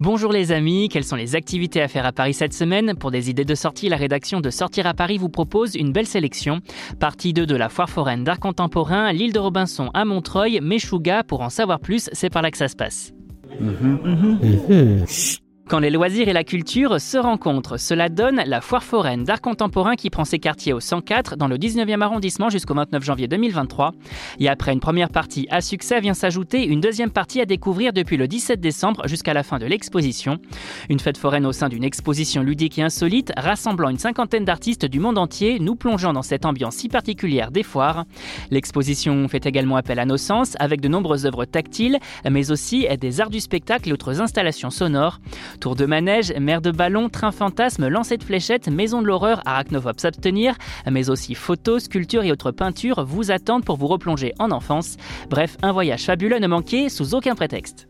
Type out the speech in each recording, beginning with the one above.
Bonjour les amis, quelles sont les activités à faire à Paris cette semaine Pour des idées de sortie, la rédaction de Sortir à Paris vous propose une belle sélection. Partie 2 de la foire foraine d'art contemporain, l'île de Robinson à Montreuil, Meshuga, pour en savoir plus, c'est par là que ça se passe. Quand les loisirs et la culture se rencontrent, cela donne la foire foraine d'art contemporain qui prend ses quartiers au 104 dans le 19e arrondissement jusqu'au 29 janvier 2023. Et après une première partie à succès vient s'ajouter une deuxième partie à découvrir depuis le 17 décembre jusqu'à la fin de l'exposition. Une fête foraine au sein d'une exposition ludique et insolite rassemblant une cinquantaine d'artistes du monde entier, nous plongeant dans cette ambiance si particulière des foires. L'exposition fait également appel à nos sens avec de nombreuses œuvres tactiles, mais aussi des arts du spectacle et autres installations sonores. Tour de manège, mer de ballon, train fantasme, lancer de fléchettes, maison de l'horreur, arachnophobes s'abstenir, mais aussi photos, sculptures et autres peintures vous attendent pour vous replonger en enfance. Bref, un voyage fabuleux ne manquer sous aucun prétexte.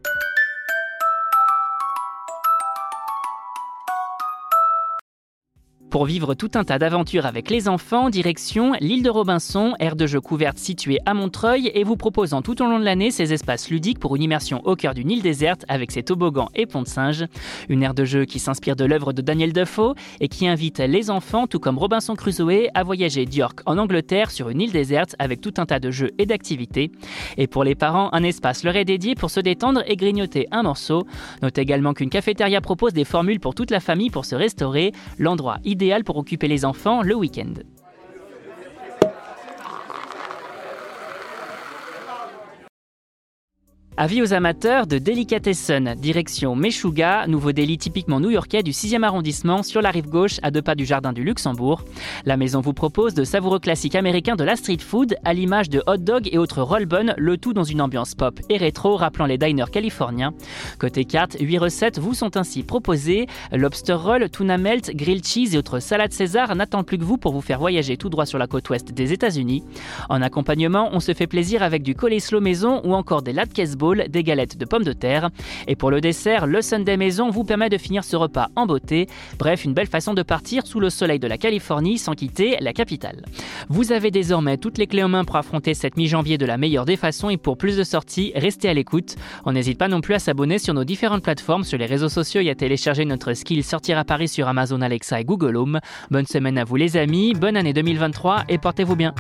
Pour vivre tout un tas d'aventures avec les enfants, direction l'île de Robinson, aire de jeu couverte située à Montreuil et vous proposant tout au long de l'année ces espaces ludiques pour une immersion au cœur d'une île déserte avec ses toboggans et ponts de singe. Une aire de jeu qui s'inspire de l'œuvre de Daniel Defoe et qui invite les enfants, tout comme Robinson Crusoe, à voyager d'York en Angleterre sur une île déserte avec tout un tas de jeux et d'activités. Et pour les parents, un espace leur est dédié pour se détendre et grignoter un morceau. Notez également qu'une cafétéria propose des formules pour toute la famille pour se restaurer, l'endroit idéal idéal pour occuper les enfants le week-end. Avis aux amateurs de Delicatessen, direction Meshuga, nouveau délit typiquement new-yorkais du 6e arrondissement sur la rive gauche à deux pas du jardin du Luxembourg. La maison vous propose de savoureux classiques américains de la street food à l'image de hot dog et autres roll buns, le tout dans une ambiance pop et rétro rappelant les diners californiens. Côté carte, 8 recettes vous sont ainsi proposées. Lobster roll, tuna melt, grilled cheese et autres salades César n'attendent plus que vous pour vous faire voyager tout droit sur la côte ouest des États-Unis. En accompagnement, on se fait plaisir avec du coleslaw maison ou encore des latkes des galettes de pommes de terre. Et pour le dessert, le Sunday Maison vous permet de finir ce repas en beauté. Bref, une belle façon de partir sous le soleil de la Californie sans quitter la capitale. Vous avez désormais toutes les clés en main pour affronter cette mi-janvier de la meilleure des façons et pour plus de sorties, restez à l'écoute. On n'hésite pas non plus à s'abonner sur nos différentes plateformes, sur les réseaux sociaux et à télécharger notre skill Sortir à Paris sur Amazon Alexa et Google Home. Bonne semaine à vous les amis, bonne année 2023 et portez-vous bien.